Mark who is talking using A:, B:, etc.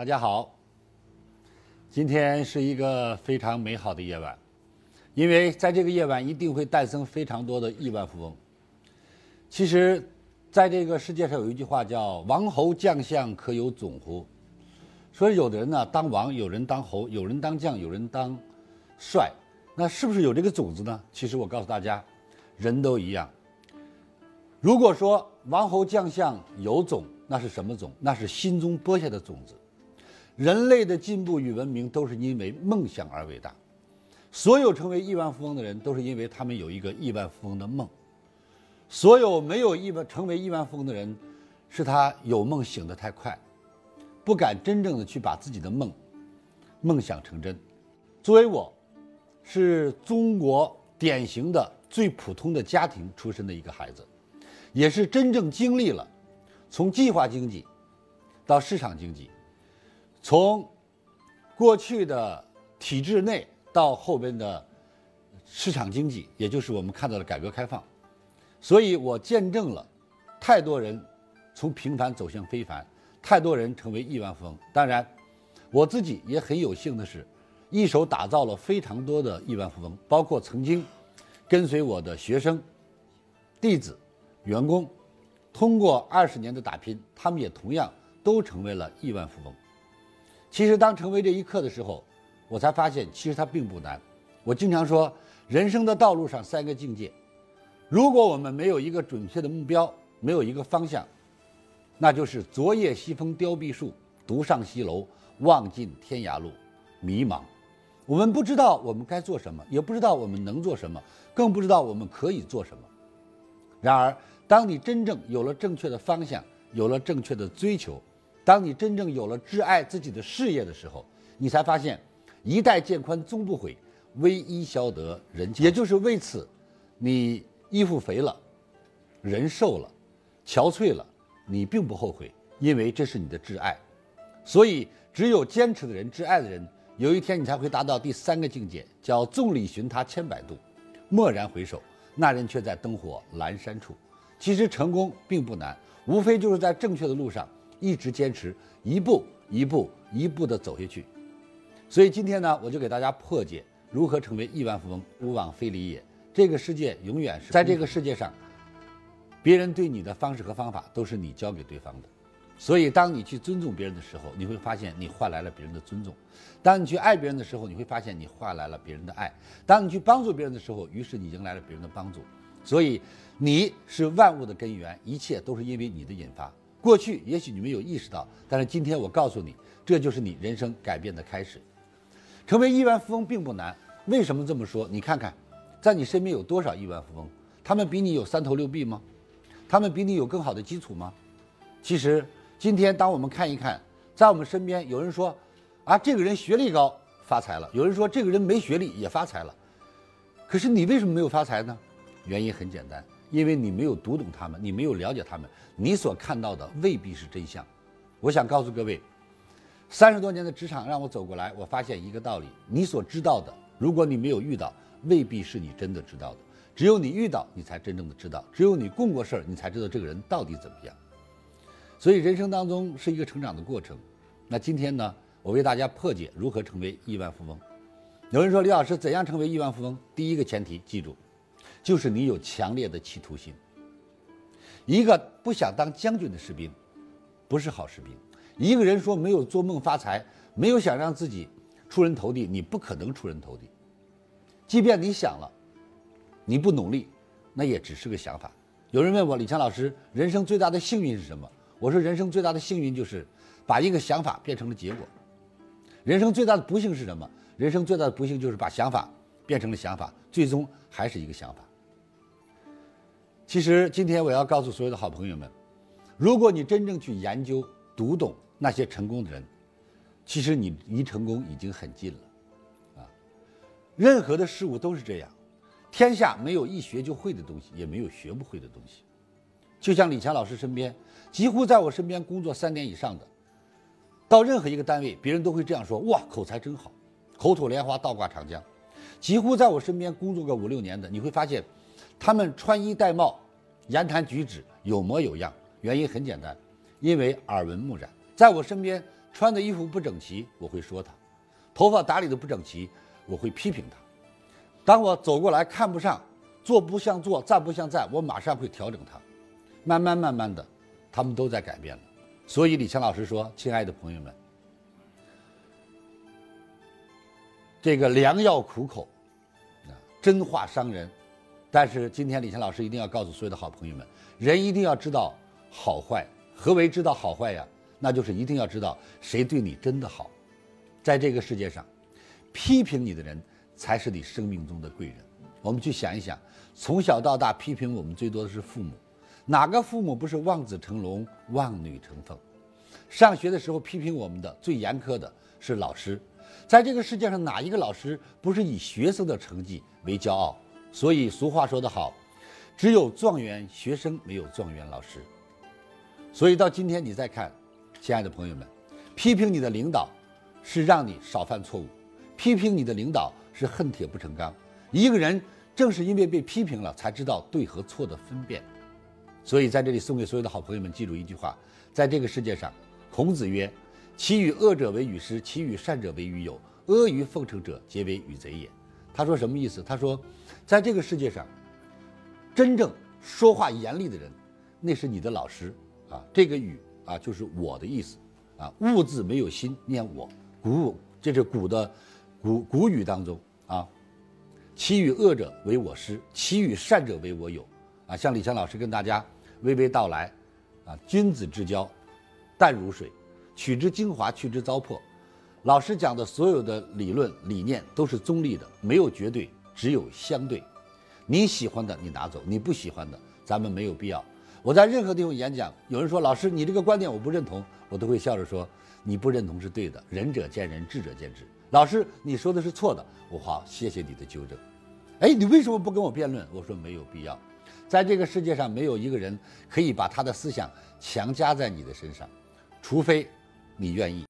A: 大家好，今天是一个非常美好的夜晚，因为在这个夜晚一定会诞生非常多的亿万富翁。其实，在这个世界上有一句话叫“王侯将相可有种乎”，说有的人呢当王，有人当侯，有人当将，有人当帅，那是不是有这个种子呢？其实我告诉大家，人都一样。如果说王侯将相有种，那是什么种？那是心中播下的种子。人类的进步与文明都是因为梦想而伟大。所有成为亿万富翁的人，都是因为他们有一个亿万富翁的梦。所有没有亿万成为亿万富翁的人，是他有梦醒得太快，不敢真正的去把自己的梦梦想成真。作为我，是中国典型的最普通的家庭出身的一个孩子。也是真正经历了从计划经济到市场经济，从过去的体制内到后边的市场经济，也就是我们看到的改革开放，所以我见证了太多人从平凡走向非凡，太多人成为亿万富翁。当然，我自己也很有幸的是，一手打造了非常多的亿万富翁，包括曾经跟随我的学生、弟子。员工通过二十年的打拼，他们也同样都成为了亿万富翁。其实，当成为这一刻的时候，我才发现，其实它并不难。我经常说，人生的道路上三个境界，如果我们没有一个准确的目标，没有一个方向，那就是昨夜西风凋碧树，独上西楼，望尽天涯路，迷茫。我们不知道我们该做什么，也不知道我们能做什么，更不知道我们可以做什么。然而，当你真正有了正确的方向，有了正确的追求，当你真正有了挚爱自己的事业的时候，你才发现，一代渐宽终不悔，微衣消得人。也就是为此，你衣服肥了，人瘦了，憔悴了，你并不后悔，因为这是你的挚爱。所以，只有坚持的人，挚爱的人，有一天你才会达到第三个境界，叫众里寻他千百度，蓦然回首。那人却在灯火阑珊处。其实成功并不难，无非就是在正确的路上一直坚持，一步一步一步的走下去。所以今天呢，我就给大家破解如何成为亿万富翁。勿往非礼也。这个世界永远是在这个世界上，别人对你的方式和方法都是你教给对方的。所以，当你去尊重别人的时候，你会发现你换来了别人的尊重；当你去爱别人的时候，你会发现你换来了别人的爱；当你去帮助别人的时候，于是你迎来了别人的帮助。所以，你是万物的根源，一切都是因为你的引发。过去也许你没有意识到，但是今天我告诉你，这就是你人生改变的开始。成为亿万富翁并不难，为什么这么说？你看看，在你身边有多少亿万富翁？他们比你有三头六臂吗？他们比你有更好的基础吗？其实。今天，当我们看一看，在我们身边，有人说，啊，这个人学历高发财了；有人说，这个人没学历也发财了。可是你为什么没有发财呢？原因很简单，因为你没有读懂他们，你没有了解他们，你所看到的未必是真相。我想告诉各位，三十多年的职场让我走过来，我发现一个道理：你所知道的，如果你没有遇到，未必是你真的知道的。只有你遇到，你才真正的知道；只有你共过事儿，你才知道这个人到底怎么样。所以人生当中是一个成长的过程，那今天呢，我为大家破解如何成为亿万富翁。有人说李老师怎样成为亿万富翁？第一个前提记住，就是你有强烈的企图心。一个不想当将军的士兵，不是好士兵。一个人说没有做梦发财，没有想让自己出人头地，你不可能出人头地。即便你想了，你不努力，那也只是个想法。有人问我李强老师，人生最大的幸运是什么？我说，人生最大的幸运就是把一个想法变成了结果。人生最大的不幸是什么？人生最大的不幸就是把想法变成了想法，最终还是一个想法。其实，今天我要告诉所有的好朋友们，如果你真正去研究、读懂那些成功的人，其实你离成功已经很近了。啊，任何的事物都是这样，天下没有一学就会的东西，也没有学不会的东西。就像李强老师身边。几乎在我身边工作三年以上的，到任何一个单位，别人都会这样说：“哇，口才真好，口吐莲花，倒挂长江。”几乎在我身边工作个五六年的，你会发现，他们穿衣戴帽、言谈举止有模有样。原因很简单，因为耳闻目染。在我身边穿的衣服不整齐，我会说他；头发打理的不整齐，我会批评他。当我走过来看不上，坐不像坐，站不像站，我马上会调整他。慢慢慢慢的，他们都在改变了。所以李强老师说：“亲爱的朋友们，这个良药苦口，啊，真话伤人。但是今天李强老师一定要告诉所有的好朋友们，人一定要知道好坏。何为知道好坏呀？那就是一定要知道谁对你真的好。在这个世界上，批评你的人才是你生命中的贵人。我们去想一想，从小到大批评我们最多的是父母。”哪个父母不是望子成龙、望女成凤？上学的时候批评我们的最严苛的是老师，在这个世界上哪一个老师不是以学生的成绩为骄傲？所以俗话说得好，只有状元学生，没有状元老师。所以到今天你再看，亲爱的朋友们，批评你的领导是让你少犯错误，批评你的领导是恨铁不成钢。一个人正是因为被批评了，才知道对和错的分辨。所以在这里送给所有的好朋友们，记住一句话：在这个世界上，孔子曰：“其与恶者为与师，其与善者为与友。阿谀奉承者，皆为与贼也。”他说什么意思？他说，在这个世界上，真正说话严厉的人，那是你的老师啊。这个“语”啊，就是我的意思啊。物字没有心，念我。古这是古的古古语当中啊。其与恶者为我师，其与善者为我友。啊，像李强老师跟大家娓娓道来，啊，君子之交淡如水，取之精华，去之糟粕。老师讲的所有的理论理念都是中立的，没有绝对，只有相对。你喜欢的你拿走，你不喜欢的咱们没有必要。我在任何地方演讲，有人说老师你这个观点我不认同，我都会笑着说你不认同是对的，仁者见仁，智者见智。老师你说的是错的，我好谢谢你的纠正。哎，你为什么不跟我辩论？我说没有必要。在这个世界上，没有一个人可以把他的思想强加在你的身上，除非你愿意。